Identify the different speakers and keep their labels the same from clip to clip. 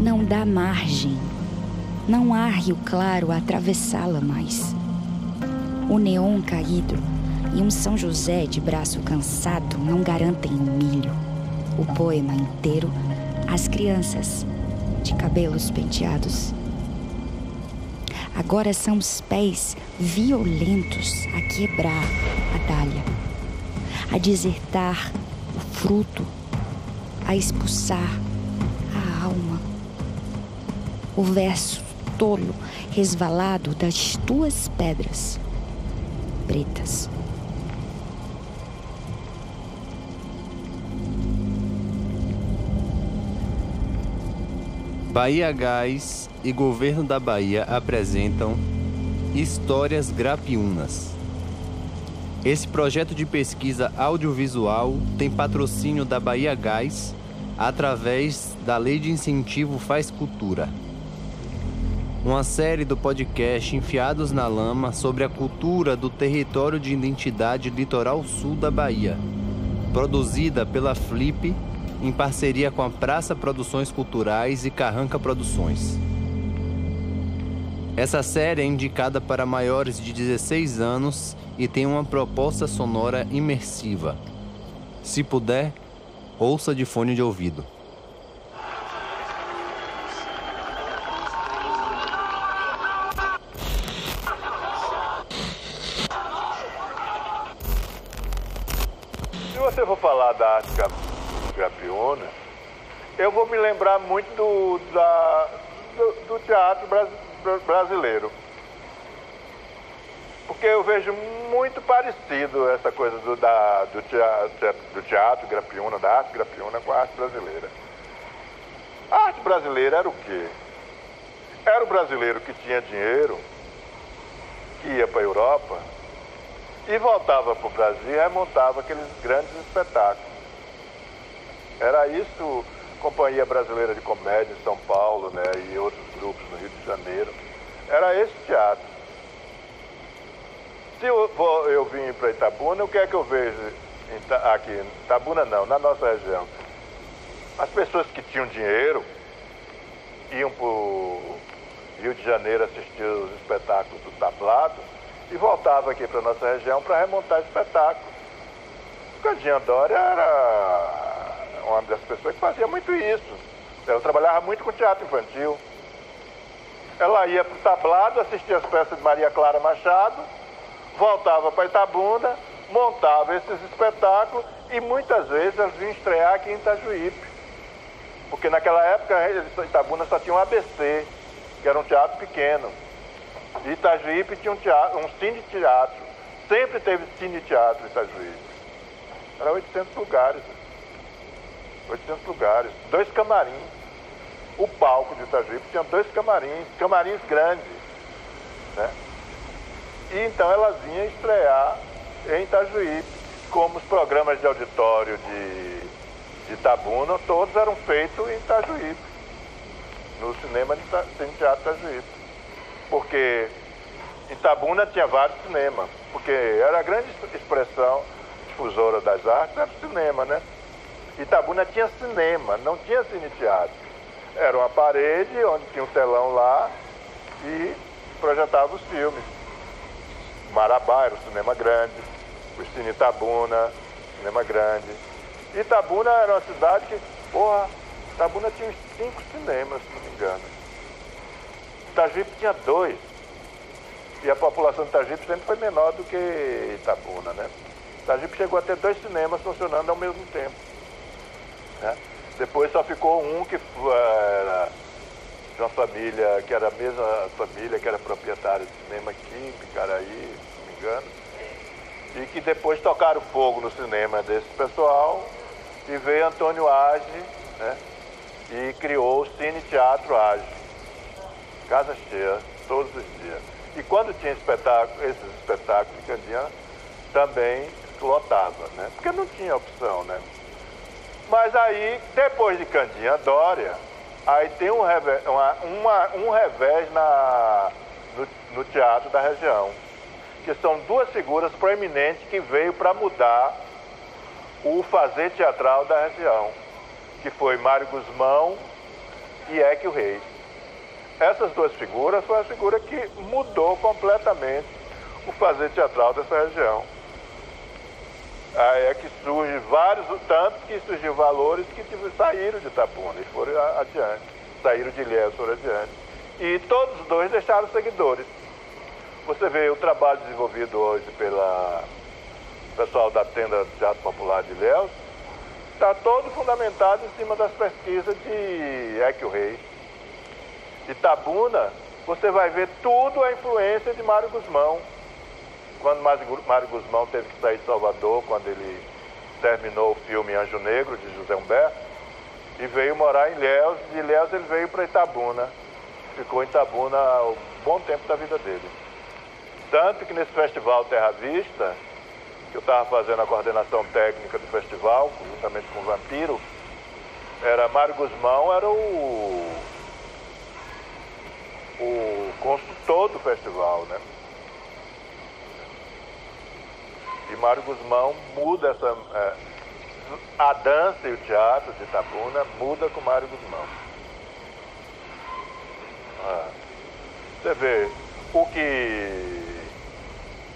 Speaker 1: Não dá margem. Não há rio claro a atravessá-la mais. O neon caído e um São José de braço cansado não garantem o milho. O poema inteiro, as crianças de cabelos penteados. Agora são os pés violentos a quebrar a dália, a desertar o fruto, a expulsar. O verso tolo resvalado das tuas pedras pretas.
Speaker 2: Bahia Gás e Governo da Bahia apresentam Histórias Grapiunas. Esse projeto de pesquisa audiovisual tem patrocínio da Bahia Gás através da Lei de Incentivo Faz Cultura. Uma série do podcast Enfiados na Lama sobre a cultura do território de identidade litoral sul da Bahia, produzida pela Flip em parceria com a Praça Produções Culturais e Carranca Produções. Essa série é indicada para maiores de 16 anos e tem uma proposta sonora imersiva. Se puder, ouça de fone de ouvido.
Speaker 3: Gapiona, eu vou me lembrar muito do, da, do, do teatro brasileiro. Porque eu vejo muito parecido essa coisa do, da, do, teatro, do teatro grapiona, da arte grapiona com a arte brasileira. A arte brasileira era o quê? Era o brasileiro que tinha dinheiro, que ia para a Europa e voltava para o Brasil e remontava aqueles grandes espetáculos. Era isso, Companhia Brasileira de Comédia em São Paulo, né, e outros grupos no Rio de Janeiro. Era esse teatro. Se eu, vou, eu vim para Itabuna, o que é que eu vejo aqui? Em Itabuna não, na nossa região. As pessoas que tinham dinheiro iam para o Rio de Janeiro assistir os espetáculos do tablado e voltavam aqui para nossa região para remontar espetáculos. Candinha Dória era uma das pessoas que fazia muito isso. Ela trabalhava muito com teatro infantil. Ela ia para o tablado, assistia as peças de Maria Clara Machado, voltava para Itabunda, montava esses espetáculos e muitas vezes elas vinham estrear aqui em Itajuípe. Porque naquela época Itabuna só tinha um ABC, que era um teatro pequeno. E Itajuípe tinha um, teatro, um cine teatro. Sempre teve cine teatro em Itajuípe. Era 800 lugares. 800 lugares, dois camarins. O palco de Itajuípe tinha dois camarins, camarins grandes. Né? E então ela vinha estrear em Itajuípe, como os programas de auditório de, de Itabuna, todos eram feitos em Itajuípe, no cinema de Teatro Itajuípe. Porque Itabuna tinha vários cinemas, porque era a grande expressão difusora das artes, era o cinema, né? Itabuna tinha cinema, não tinha cine-teatro. Era uma parede onde tinha um telão lá e projetava os filmes. Marabá era um cinema grande, o Cine Itabuna, cinema grande. Itabuna era uma cidade que, porra, Itabuna tinha uns cinco cinemas, se não me engano. Itajipe tinha dois. E a população de Itajipe sempre foi menor do que Itabuna, né? Itajipe chegou a ter dois cinemas funcionando ao mesmo tempo. Né? Depois só ficou um que era de uma família, que era a mesma família que era proprietária de cinema aqui em Picaraí, se não me engano. E que depois tocaram fogo no cinema desse pessoal e veio Antônio Age, né? E criou o Cine Teatro Age. Casa cheia, todos os dias. E quando tinha espetáculo, esses espetáculos que Candian, também lotava, né? Porque não tinha opção, né? Mas aí, depois de Candinha Dória, aí tem um revés, uma, uma, um revés na, no, no teatro da região, que são duas figuras proeminentes que veio para mudar o fazer teatral da região, que foi Mário Guzmão e Equio Reis. Essas duas figuras foram a figura que mudou completamente o fazer teatral dessa região. Aí é que surge vários, tanto que surgiu valores que saíram de Itapuna e foram adiante, saíram de Ilhéus, foram adiante. E todos os dois deixaram seguidores. Você vê o trabalho desenvolvido hoje pela pessoal da tenda do Teatro Popular de Ilhéus, está todo fundamentado em cima das pesquisas de Equio Reis. Itabuna, você vai ver tudo a influência de Mário Guzmão. Quando Mário Guzmão teve que sair de Salvador, quando ele terminou o filme Anjo Negro, de José Humberto, e veio morar em Ilhéus, de Ilhéus ele veio para Itabuna. Ficou em Itabuna um bom tempo da vida dele. Tanto que nesse festival Terra Vista, que eu estava fazendo a coordenação técnica do festival, juntamente com o Vampiro, era Mário Guzmão, era o, o consultor do festival, né? E Mário Guzmão muda essa. É, a dança e o teatro de Itabuna muda com Mário Guzmão. Ah, você vê o que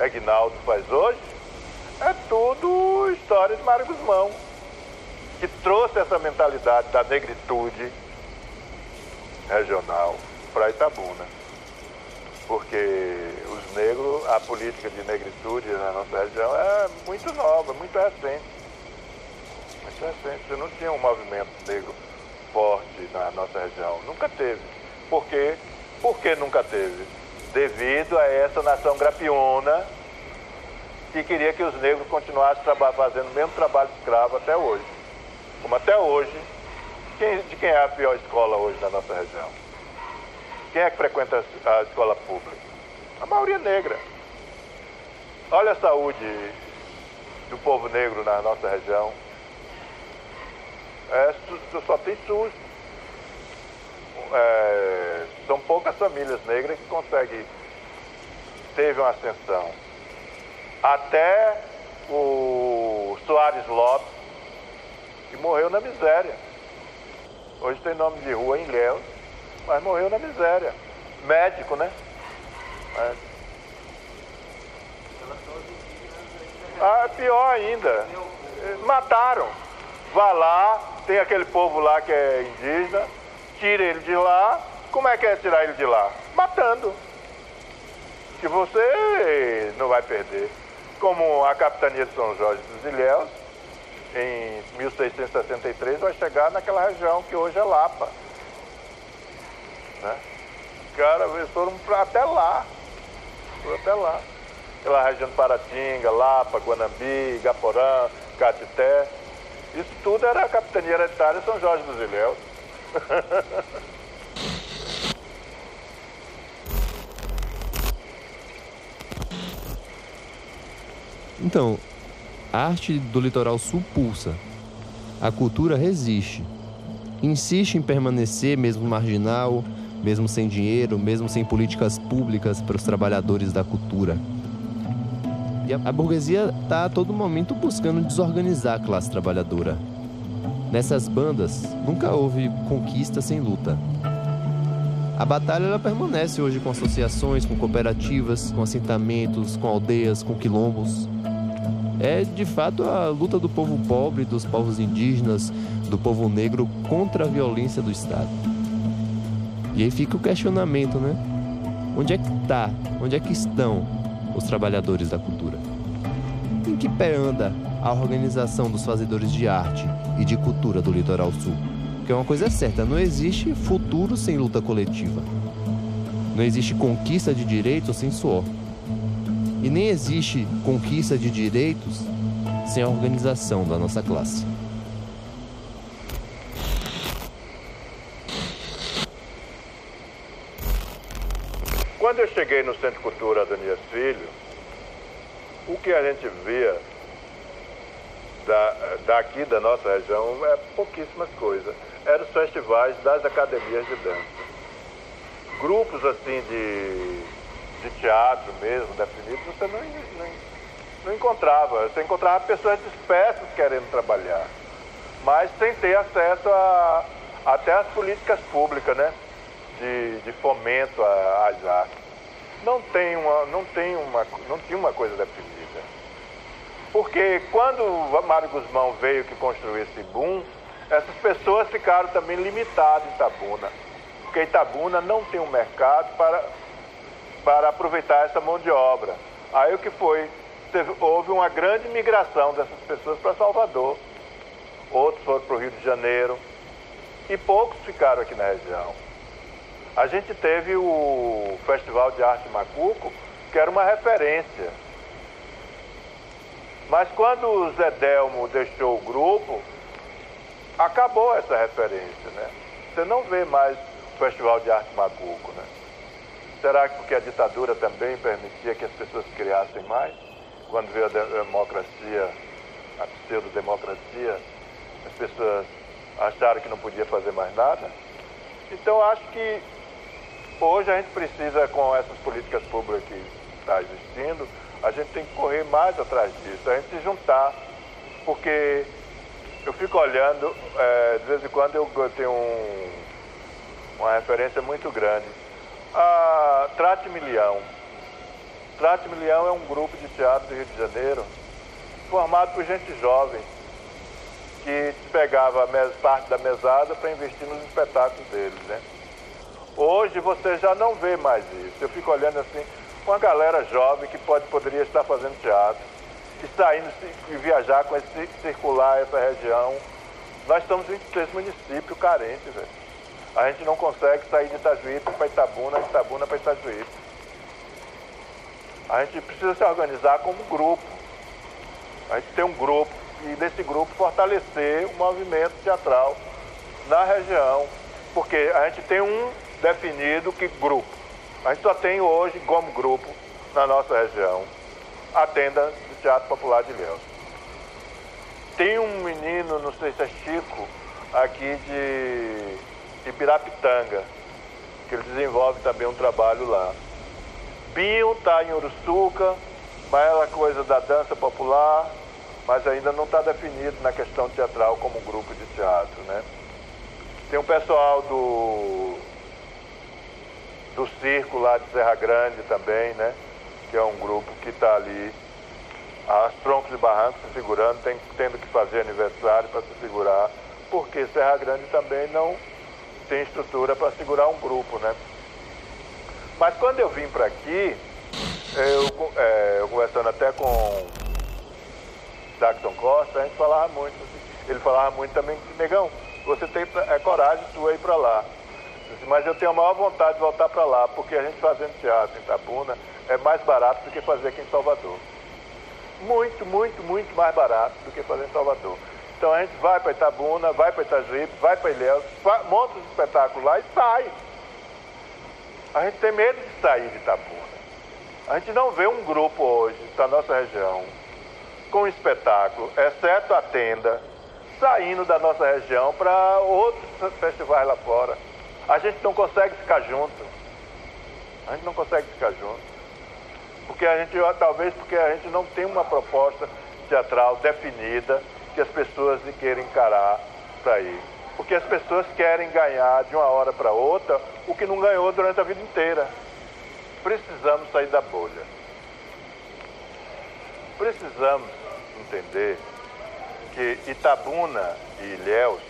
Speaker 3: Aguinaldo faz hoje é tudo história de Mário Guzmão, que trouxe essa mentalidade da negritude regional para Itabuna. Porque os negros, a política de negritude na nossa região é muito nova, muito recente. Muito recente. Você não tinha um movimento negro forte na nossa região. Nunca teve. Por quê? Por que nunca teve? Devido a essa nação grapiona que queria que os negros continuassem fazendo o mesmo trabalho escravo até hoje. Como até hoje, quem, de quem é a pior escola hoje na nossa região? Quem é que frequenta a escola pública? A maioria negra. Olha a saúde do povo negro na nossa região. É, só tem SUS. É, são poucas famílias negras que conseguem teve uma ascensão até o Soares Lopes, que morreu na miséria. Hoje tem nome de rua em Léus, mas morreu na miséria. Médico, né? Ah, pior ainda. Mataram. Vá lá, tem aquele povo lá que é indígena, tira ele de lá. Como é que é tirar ele de lá? Matando. Que você não vai perder como a capitania de São Jorge dos Ilhéus, em 1663, vai chegar naquela região que hoje é Lapa. Né? Cara, eles foram até lá. Até lá. Aquela região de Paratinga, Lapa, Guanambi, Gaporã, Catité. Isso tudo era a capitania hereditária São Jorge dos Ilhéus.
Speaker 2: Então, a arte do litoral sul pulsa. A cultura resiste. Insiste em permanecer mesmo marginal, mesmo sem dinheiro, mesmo sem políticas públicas para os trabalhadores da cultura. E a, burguesia está a todo momento buscando desorganizar a classe trabalhadora. Nessas bandas, nunca houve conquista sem luta. A batalha ela permanece hoje com associações, com cooperativas, com assentamentos, com aldeias, com quilombos é de fato a luta do povo pobre, dos povos indígenas, do povo negro contra a violência do Estado. E aí fica o questionamento, né? Onde é que está, onde é que estão os trabalhadores da cultura? Em que pé anda a organização dos fazedores de arte e de cultura do litoral sul? Porque uma coisa é certa, não existe futuro sem luta coletiva. Não existe conquista de direitos sem suor. E nem existe conquista de direitos sem a organização da nossa classe.
Speaker 3: Quando eu cheguei no Centro Cultura Adonias Filho, o que a gente via da, daqui da nossa região é pouquíssimas coisas. Eram os festivais das academias de dança. Grupos assim de de teatro mesmo, definido, você não, não, não encontrava. Você encontrava pessoas dispersas querendo trabalhar, mas sem ter acesso a, até as políticas públicas, né? De, de fomento às artes. Não tem uma, não tem uma, não tinha uma coisa definida. Porque quando Mário Guzmão veio que construiu esse boom, essas pessoas ficaram também limitadas em Itabuna. Porque Itabuna não tem um mercado para, para aproveitar essa mão de obra. Aí o que foi? Teve, houve uma grande migração dessas pessoas para Salvador. Outros foram para o Rio de Janeiro. E poucos ficaram aqui na região. A gente teve o Festival de Arte Macuco, que era uma referência. Mas quando o Zé Delmo deixou o grupo, acabou essa referência, né? Você não vê mais o Festival de Arte Macuco, né? Será que porque a ditadura também permitia que as pessoas criassem mais? Quando veio a democracia, a pseudo-democracia, as pessoas acharam que não podia fazer mais nada? Então acho que hoje a gente precisa, com essas políticas públicas que está existindo, a gente tem que correr mais atrás disso, a gente se juntar, porque eu fico olhando, é, de vez em quando eu, eu tenho um, uma referência muito grande. A Trate Milhão. Trate Milhão é um grupo de teatro do Rio de Janeiro formado por gente jovem que pegava parte da mesada para investir nos espetáculos deles, né? Hoje você já não vê mais isso. Eu fico olhando assim, uma galera jovem que pode, poderia estar fazendo teatro e saindo e viajar com esse circular essa região. Nós estamos em três municípios carentes, velho. A gente não consegue sair de Itajuípe para Itabuna, de Itabuna para Itajuípe. A gente precisa se organizar como grupo. A gente tem um grupo e desse grupo fortalecer o movimento teatral na região. Porque a gente tem um definido que grupo. A gente só tem hoje como grupo na nossa região a tenda Teatro Popular de Ilhéus. Tem um menino, não sei se é Chico, aqui de Ibirapitanga, que ele desenvolve também um trabalho lá. Binho está em Uruçuca, mas ela coisa da dança popular, mas ainda não está definido na questão teatral como um grupo de teatro, né? Tem um pessoal do do circo lá de Serra Grande também, né? Que é um grupo que está ali as troncos e barrancos se segurando, tem, tendo que fazer aniversário para se segurar, porque Serra Grande também não tem estrutura para segurar um grupo, né? Mas quando eu vim para aqui, eu, é, eu, conversando até com Jackson Costa, a gente falava muito, ele falava muito também, negão, você tem é, coragem sua ir para lá. Mas eu tenho a maior vontade de voltar para lá, porque a gente fazendo teatro em Tabuna é mais barato do que fazer aqui em Salvador muito, muito, muito mais barato do que fazer em Salvador. Então a gente vai para Itabuna, vai para Itajuípe, vai para Ilhéus, monta os espetáculos lá e sai. A gente tem medo de sair de Itabuna. A gente não vê um grupo hoje da nossa região com espetáculo, exceto a tenda, saindo da nossa região para outros festivais lá fora. A gente não consegue ficar junto. A gente não consegue ficar junto porque a gente, talvez porque a gente não tem uma proposta teatral definida que as pessoas queiram encarar para ir. Porque as pessoas querem ganhar de uma hora para outra o que não ganhou durante a vida inteira. Precisamos sair da bolha. Precisamos entender que Itabuna e Ilhéus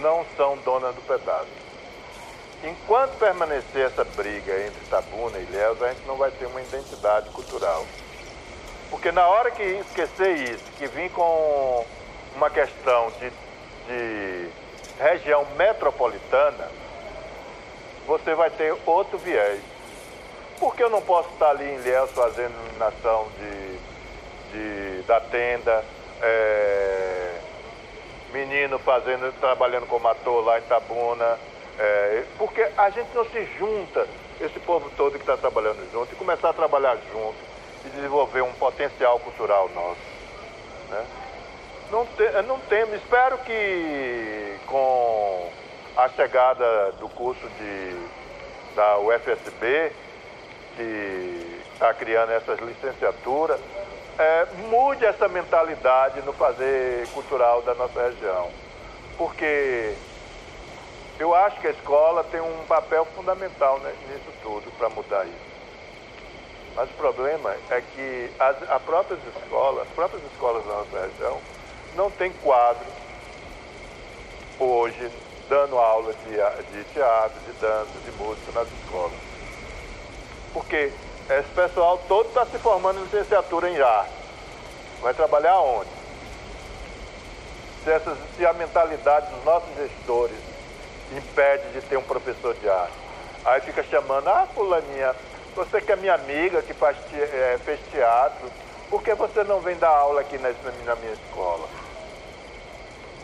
Speaker 3: não são donas do pedaço. Enquanto permanecer essa briga entre Tabuna e Ilhéus, a gente não vai ter uma identidade cultural. Porque na hora que esquecer isso, que vir com uma questão de, de região metropolitana, você vai ter outro viés. Por que eu não posso estar ali em Ilhéus fazendo iluminação de, de, da tenda, é, menino fazendo, trabalhando como ator lá em Tabuna, é, porque a gente não se junta, esse povo todo que está trabalhando junto, e começar a trabalhar junto e desenvolver um potencial cultural nosso. Né? Não, te, não temos, espero que com a chegada do curso de, da UFSB, que está criando essas licenciaturas, é, mude essa mentalidade no fazer cultural da nossa região. Porque Eu acho que a escola tem um papel fundamental né, nisso tudo para mudar isso. Mas o problema é que as, as próprias escolas, as próprias escolas da nossa região, não tem quadro hoje dando aula de, de teatro, de dança, de música nas escolas. Porque esse pessoal todo está se formando em licenciatura em arte. Vai trabalhar onde? Se, essas, se a mentalidade dos nossos gestores impede de ter um professor de arte. Aí fica chamando, ah, fulaninha, você que é minha amiga, que faz, é, fez teatro, por que você não vem dar aula aqui na, na minha escola?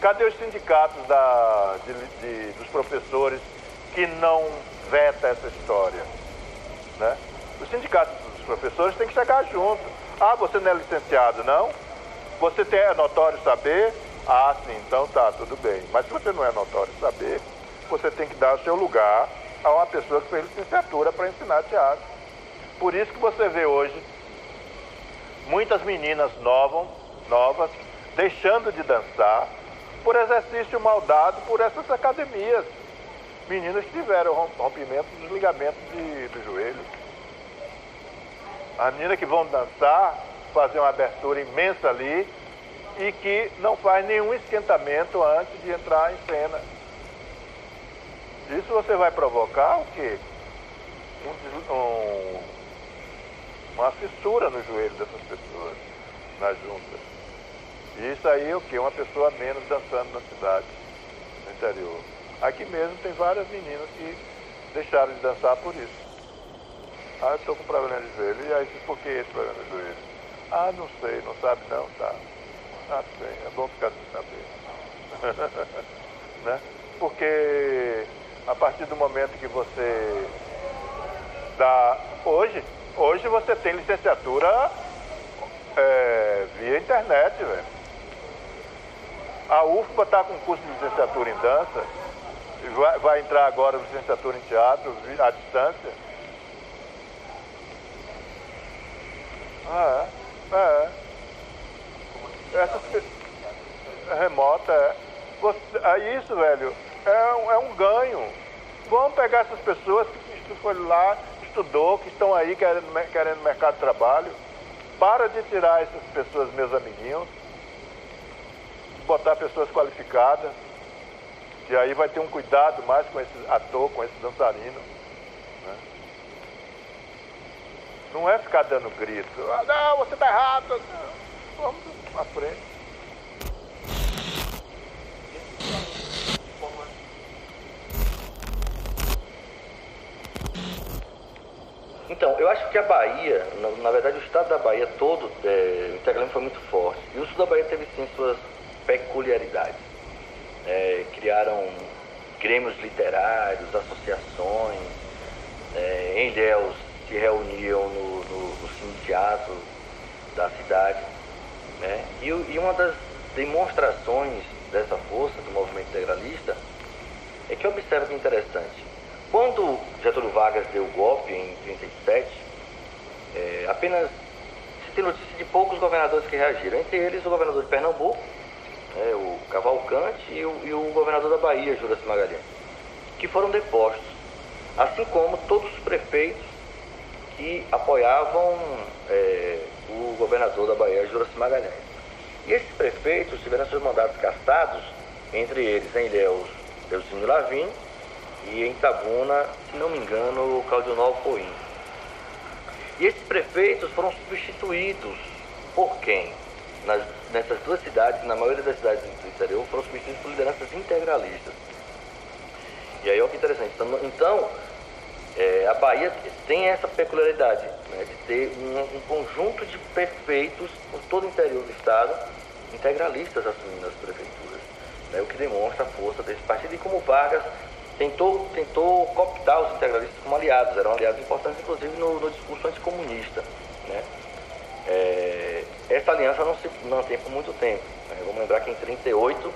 Speaker 3: Cadê os sindicatos da, de, de, dos professores que não veta essa história? Né? Os sindicatos dos professores têm que chegar junto. Ah, você não é licenciado, não? Você tem, é notório saber? Ah, sim, então tá, tudo bem. Mas se você não é notório saber, você tem que dar o seu lugar a uma pessoa que fez licenciatura para ensinar teatro. Por isso que você vê hoje muitas meninas novas, novas deixando de dançar por exercício mal dado por essas academias. Meninas que tiveram rompimento dos ligamentos de, do joelho. As meninas que vão dançar, fazer uma abertura imensa ali e que não faz nenhum esquentamento antes de entrar em cena. Isso você vai provocar o quê? Um, um, uma fissura no joelho dessas pessoas, nas juntas. E isso aí é o quê? Uma pessoa menos dançando na cidade, no interior. Aqui mesmo tem várias meninas que deixaram de dançar por isso. Ah, eu estou com problema de joelho. E aí, por que esse problema de joelho? Ah, não sei, não sabe não? Tá. Ah, bem, é bom ficar sem saber. né? Porque a partir do momento que você dá. Hoje, hoje você tem licenciatura é, via internet, velho. A UFBA está com curso de licenciatura em dança, vai, vai entrar agora licenciatura em teatro à distância. Ah, é. É. Essa remota é. Você, é isso, velho, é um, é um ganho. Vamos pegar essas pessoas que foram lá, estudou, que estão aí querendo, querendo mercado de trabalho. Para de tirar essas pessoas, meus amiguinhos botar pessoas qualificadas, e aí vai ter um cuidado mais com esse ator, com esse dançarino. Né? Não é ficar dando grito, ah, não, você está errado. Não. Vamos à frente.
Speaker 4: Então, eu acho que a Bahia, na, na verdade o estado da Bahia todo, é, o integralismo foi muito forte. E o sul da Bahia teve sim suas peculiaridades. É, criaram grêmios literários, associações, é, em se reuniam no, no, no teatro da cidade. Né? E, e uma das demonstrações dessa força do movimento integralista é que observa que interessante. Quando Getúlio Vargas deu o golpe em 1937, é, apenas se tem notícia de poucos governadores que reagiram, entre eles o governador de Pernambuco, né, o Cavalcante e o, e o governador da Bahia, Juras Magalhães, que foram depostos, assim como todos os prefeitos que apoiavam é, o governador da Bahia, Juras Magalhães. E esses prefeitos tiveram seus mandatos castados, entre eles em Ilhéus, Eusinho Lavim e em Tabuna, se não me engano, Claudio Novo Coim. E esses prefeitos foram substituídos por quem? nas, nessas duas cidades, na maioria das cidades do interior, foram substituídos por lideranças integralistas. E aí olha que interessante. Então, então é, a Bahia tem essa peculiaridade né, de ter um, um, conjunto de prefeitos por todo o interior do estado, integralistas assumindo as prefeituras. Né, o que demonstra a força desse partido e como Vargas tentou, tentou cooptar os integralistas como aliados, eram aliados importantes, inclusive no, no discurso anticomunista. Né? É, essa aliança não se mantém por muito tempo. Né? Vamos lembrar que em 1938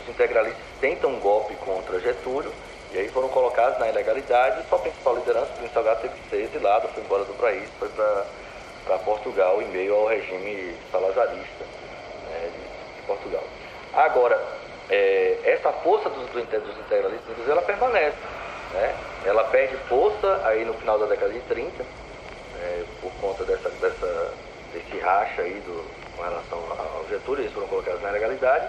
Speaker 4: os integralistas tentam um golpe contra Getúlio e aí foram colocados na ilegalidade e sua principal liderança, o Príncipe Salgado, teve que ser exilado, foi embora do país, foi para Portugal em meio ao regime salazarista né, de, Portugal. Agora, é, essa força dos, dos integralistas, ela permanece. Né? Ela perde força aí no final da década de 30, é, por conta dessa, dessa, desse racha aí do, com relação ao Getúlio, eles foram colocados na legalidade,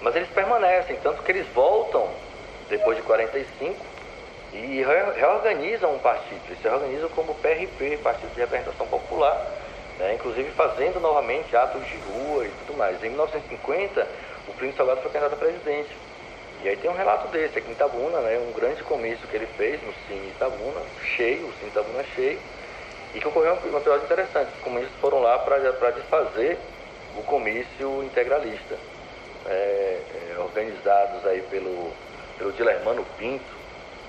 Speaker 4: mas eles permanecem, tanto que eles voltam depois de 45 e reorganizam um partido, eles se organizam como PRP, Partido de Representação Popular, né? inclusive fazendo novamente atos de rua e tudo mais. Em 1950, o Príncipe Salgado foi candidato a presidente. E aí tem um relato desse aqui em Itabuna, né? um grande comício que ele fez no Cine Itabuna, cheio, o Cine Itabuna cheio, e que ocorreu um episódio interessante. Os comunistas foram lá para desfazer o comício integralista, é, é, organizados aí pelo, pelo Dilermano Pinto.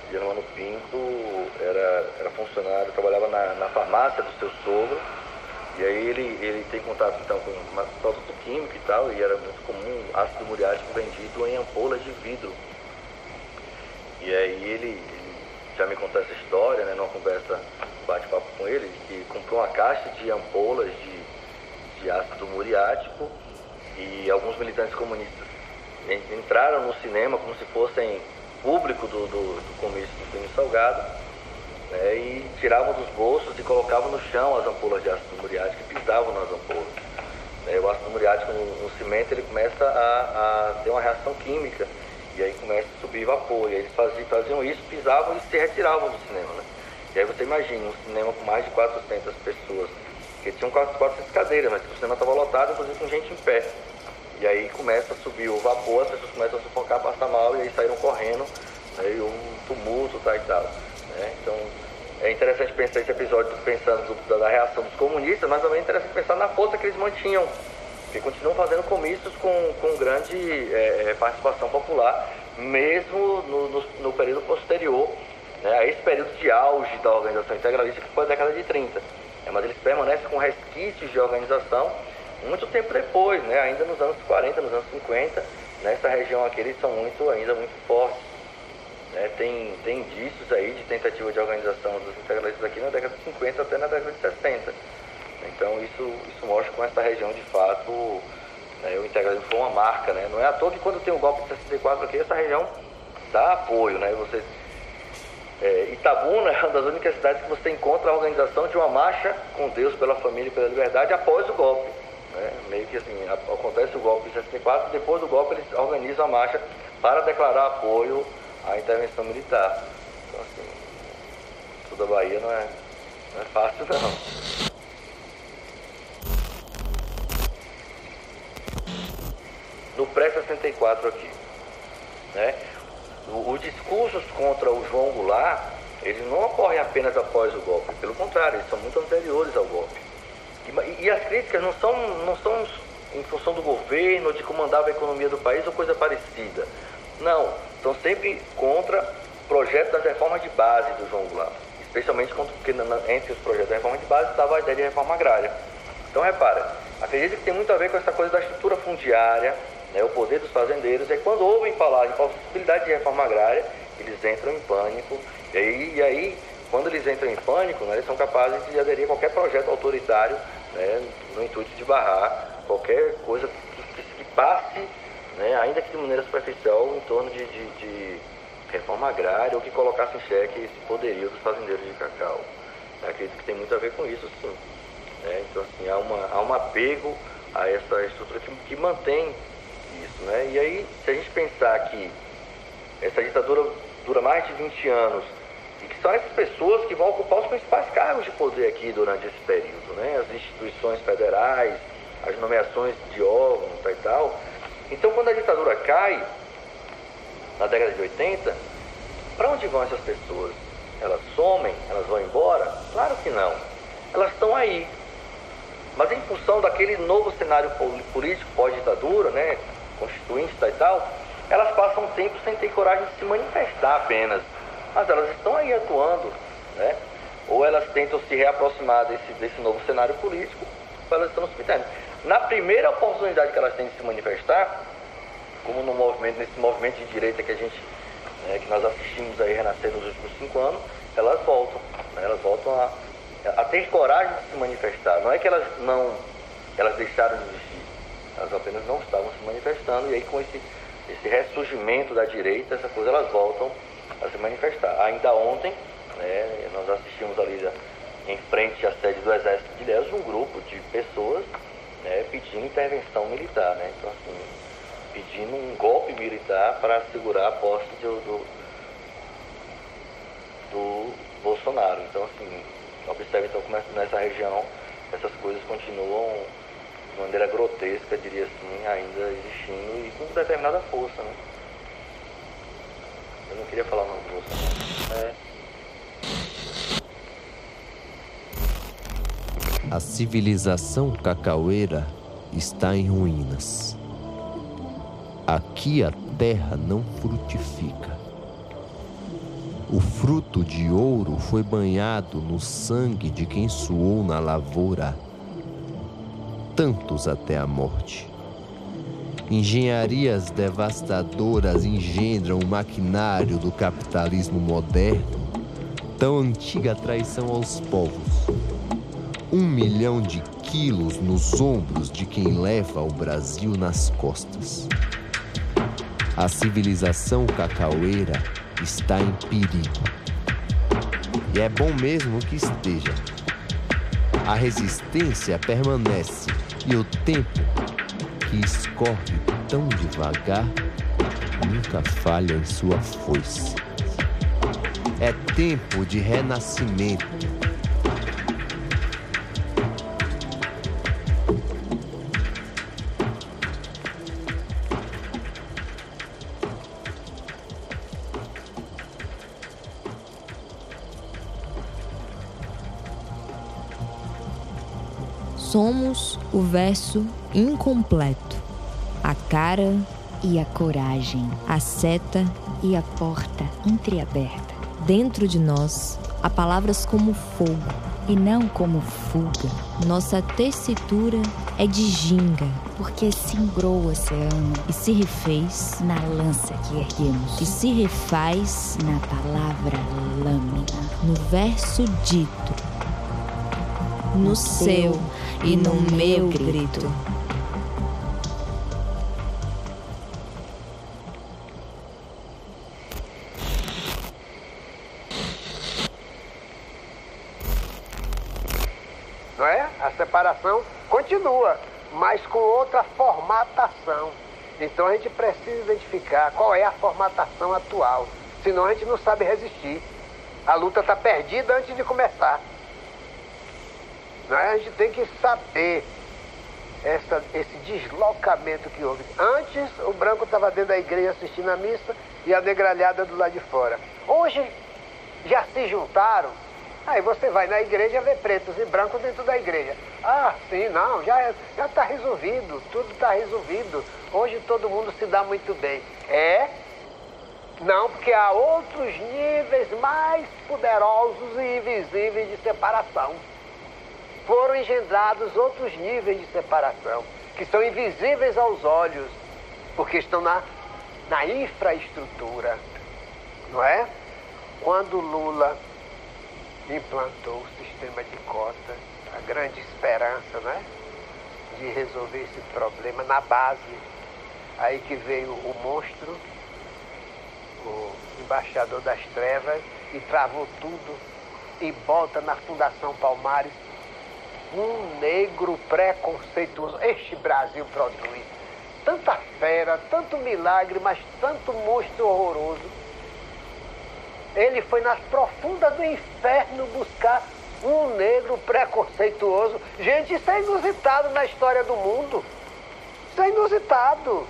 Speaker 4: Dilermano Pinto era, era funcionário, trabalhava na, na farmácia do seu sogro, e aí ele, ele tem contato então com uma produto químico e tal, e era muito comum ácido muriático vendido em ampolas de vidro. E aí ele, ele já me contou essa história, né, numa conversa, bate-papo com ele, que comprou uma caixa de ampolas de, de ácido muriático e alguns militantes comunistas entraram no cinema como se fossem público do, do, do comício do filme Salgado né, e tiravam dos bolsos e colocavam no chão as ampolas de ácido muriático e pisavam nas ampolas. Né, o ácido muriático no, no, cimento ele começa a, a ter uma reação química e aí começa a subir vapor. E eles faziam, faziam isso, pisavam e se retiravam do cinema. Né? E aí você imagina um cinema com mais de 400 pessoas, que tinham quase 400 cadeiras, mas o cinema estava lotado, inclusive com gente em pé. E aí começa a subir o vapor, as pessoas começam a sufocar, passar mal e aí saíram correndo, aí né, um tumulto tá, e tal. Né? Então é interessante pensar esse episódio pensando do, da reação dos comunistas, mas também é interessante pensar na força que eles mantinham, que continuam fazendo comícios com, com grande é, é participação popular, mesmo no, no, no período posterior né, a esse período de auge da organização integralista, que foi a década de 30. É, mas eles permanecem com resquícios de organização muito tempo depois, né, ainda nos anos 40, nos anos 50, nessa região aqui eles são muito, ainda muito fortes. Né? Tem, tem indícios aí de tentativa de organização dos integralistas aqui na década de 50 até na década de 60. Então isso, isso mostra como essa região de fato né, o integralismo foi uma marca. Né? Não é à toa que quando tem o golpe de 64 aqui, essa região dá apoio. Né? Você, é, Itabuna é uma das únicas cidades que você encontra a organização de uma marcha com Deus pela família e pela liberdade após o golpe. Né? Meio que assim, acontece o golpe de 64, depois do golpe eles organizam a marcha para declarar apoio a intervenção militar. Então, assim, toda a Bahia não é, não é fácil, não. No pré-64 aqui, né? Os discursos contra o João Goulart, eles não ocorrem apenas após o golpe, pelo contrário, eles são muito anteriores ao golpe. E, e as críticas não são, não são em função do governo, de comandar a economia do país ou coisa parecida. Não, estão sempre contra projetos das reformas de base do João Goulart, especialmente porque entre os projetos da reforma de base estava a ideia de reforma agrária. Então, repara, acredito que tem muito a ver com essa coisa da estrutura fundiária, né, o poder dos fazendeiros, e quando ouvem falar de possibilidade de reforma agrária, eles entram em pânico, e aí, e aí quando eles entram em pânico, né, eles são capazes de aderir a qualquer projeto autoritário né, no intuito de barrar qualquer coisa que, que passe né, ainda que de maneira superficial, em torno de, de, de reforma agrária ou que colocasse em xeque esse poderio dos fazendeiros de cacau. Acredito que tem muito a ver com isso, sim. Né? Então, assim, há, uma, há um apego a essa estrutura que, que mantém isso. Né? E aí, se a gente pensar que essa ditadura dura mais de 20 anos e que são essas pessoas que vão ocupar os principais cargos de poder aqui durante esse período, né? as instituições federais, as nomeações de órgãos e tal, então, quando a ditadura cai, na década de 80, para onde vão essas pessoas? Elas somem? Elas vão embora? Claro que não. Elas estão aí. Mas em função daquele novo cenário político pós-ditadura, né, constituinte e tal, elas passam um tempo sem ter coragem de se manifestar apenas. Mas elas estão aí atuando, né? Ou elas tentam se reaproximar desse, desse novo cenário político, ou elas estão no cemitério. Na primeira oportunidade que elas têm de se manifestar, como no movimento, nesse movimento de direita que a gente, né, que nós assistimos aí renascer nos últimos cinco anos, elas voltam, né, elas voltam a, a ter coragem de se manifestar. Não é que elas não, elas deixaram de existir, elas apenas não estavam se manifestando e aí com esse esse ressurgimento da direita, essas coisas elas voltam a se manifestar. Ainda ontem, né, nós assistimos ali em frente à sede do Exército de Ilhéus um grupo de pessoas né, pedindo intervenção militar. Né? Então, assim, pedindo um golpe militar para segurar a posse do, do, do Bolsonaro. Então, assim, observe então como nessa região essas coisas continuam de maneira grotesca, diria assim, ainda existindo e com determinada força, né? Eu não queria falar o nome do Bolsonaro. É.
Speaker 5: A civilização cacaueira está em ruínas. Aqui a terra não frutifica. O fruto de ouro foi banhado no sangue de quem suou na lavoura, tantos até a morte. Engenharias devastadoras engendram o maquinário do capitalismo moderno, tão antiga traição aos povos um milhão de quilos nos ombros de quem leva o Brasil nas costas. A civilização cacaueira está em perigo. E é bom mesmo que esteja. A resistência permanece e o tempo, que escorre tão devagar, nunca falha em sua foice. É tempo de renascimento
Speaker 6: somos o verso incompleto, a cara
Speaker 1: e a coragem,
Speaker 6: a seta
Speaker 1: e a porta entreaberta.
Speaker 6: Dentro de nós há palavras como fogo
Speaker 1: e não como fuga.
Speaker 6: Nossa tessitura é de ginga,
Speaker 1: porque singrou o oceano
Speaker 6: e se refez
Speaker 1: na lança que erguemos,
Speaker 6: e se refaz
Speaker 1: na palavra lâmina,
Speaker 6: no verso dito, no, no seu e no meu grito.
Speaker 7: Não é? A separação continua, mas com outra formatação. Então a gente precisa identificar qual é a formatação atual, senão a gente não sabe resistir. A luta está perdida antes de começar. Né? A gente tem que saber essa, esse deslocamento que houve. Antes, o branco estava dentro da igreja assistindo a missa e a negralhada do lado de fora. Hoje, já se juntaram. Aí você vai na igreja ver pretos e brancos dentro da igreja. Ah, sim, não, já está resolvido, tudo está resolvido. Hoje todo mundo se dá muito bem. É? Não, porque há outros níveis mais poderosos e invisíveis de separação foram engendrados outros níveis de separação, que são invisíveis aos olhos, porque estão na, na infraestrutura. Não é? Quando Lula implantou o sistema de cotas, a grande esperança né, de resolver esse problema na base. Aí que veio o monstro, o embaixador das trevas, e travou tudo e bota na Fundação Palmares um negro preconceituoso. Este Brasil produz tanta fera, tanto milagre, mas tanto monstro horroroso. Ele foi nas profundas do inferno buscar um negro preconceituoso. Gente, isso é inusitado na história do mundo. Isso é inusitado.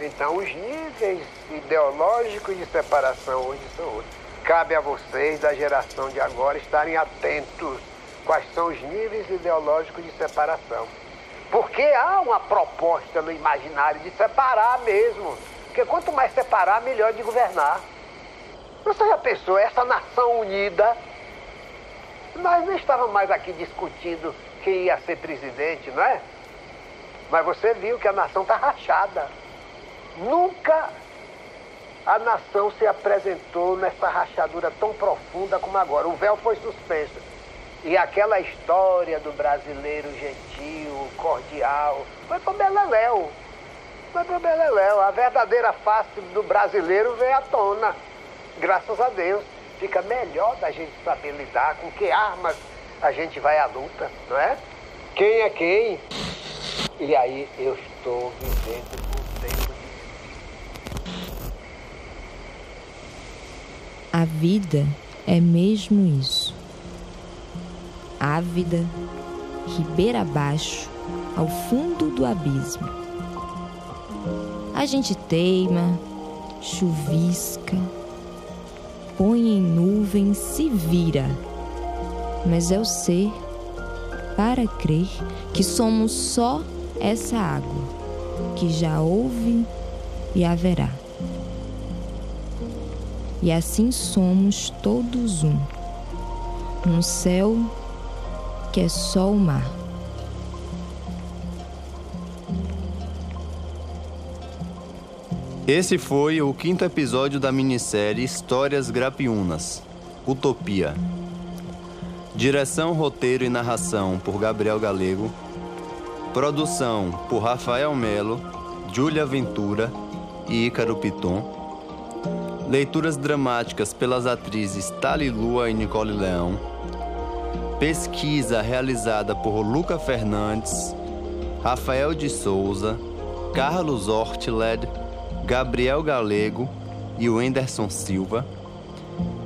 Speaker 7: Então, os níveis ideológicos de separação hoje são outros. Cabe a vocês, da geração de agora, estarem atentos quais são os níveis ideológicos de separação. Porque há uma proposta no imaginário de separar mesmo. Porque quanto mais separar, melhor de governar. Você já pensou, essa nação unida? Nós não estávamos mais aqui discutindo quem ia ser presidente, não é? Mas você viu que a nação está rachada. Nunca a nação se apresentou nessa rachadura tão profunda como agora. O véu foi suspenso. E aquela história do brasileiro gentil, cordial, foi pro Beleléu. Foi pro Beleléu. A verdadeira face do brasileiro veio à tona. Graças a Deus. Fica melhor da gente saber lidar com que armas a gente vai à luta, não é? Quem é quem? E aí eu estou vivendo um tempo
Speaker 6: A vida é mesmo isso. Ávida, ribeira abaixo, ao fundo do abismo. A gente teima, chuvisca, põe em nuvem, se vira. Mas é o ser para crer que somos só essa água, que já houve e haverá. E assim somos todos um, um céu que é só o mar.
Speaker 2: Esse foi o quinto episódio da minissérie Histórias Grapiunas Utopia. Direção, roteiro e narração por Gabriel Galego. Produção por Rafael Melo, Júlia Ventura e Ícaro Piton. Leituras dramáticas pelas atrizes Tali Lua e Nicole Leão. Pesquisa realizada por Luca Fernandes, Rafael de Souza, Carlos Ortled, Gabriel Galego e Wenderson Silva.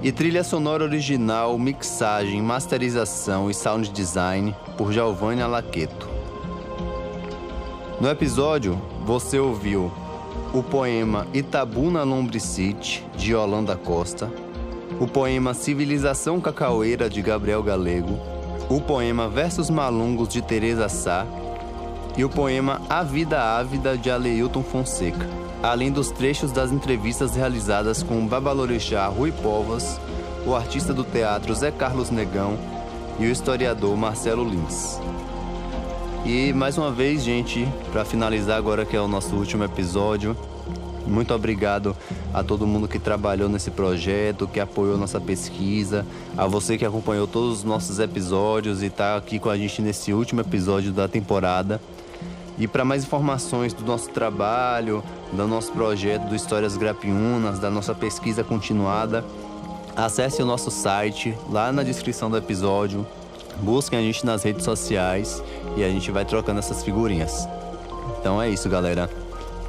Speaker 2: E trilha sonora original, mixagem, masterização e sound design por Giovanni Alaqueto. No episódio, você ouviu o poema Itabuna Lombricite, de Yolanda Costa, o poema Civilização Cacaueira, de Gabriel Galego, o poema Versos Malungos, de Teresa Sá. E o poema A Vida Ávida, de Aleilton Fonseca, além dos trechos das entrevistas realizadas com o Babalorixá Rui Povas, o artista do teatro Zé Carlos Negão e o historiador Marcelo Lins. E mais uma vez, gente, para finalizar agora que é o nosso último episódio, muito obrigado a todo mundo que trabalhou nesse projeto, que apoiou nossa pesquisa, a você que acompanhou todos os nossos episódios e está aqui com a gente nesse último episódio da temporada. E para mais informações do nosso trabalho, do nosso projeto do Histórias Grapiunas, da nossa pesquisa continuada, acesse o nosso site lá na descrição do episódio Busquem a gente nas redes sociais e a gente vai trocando essas figurinhas. Então é isso, galera.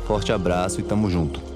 Speaker 2: Forte abraço e tamo junto.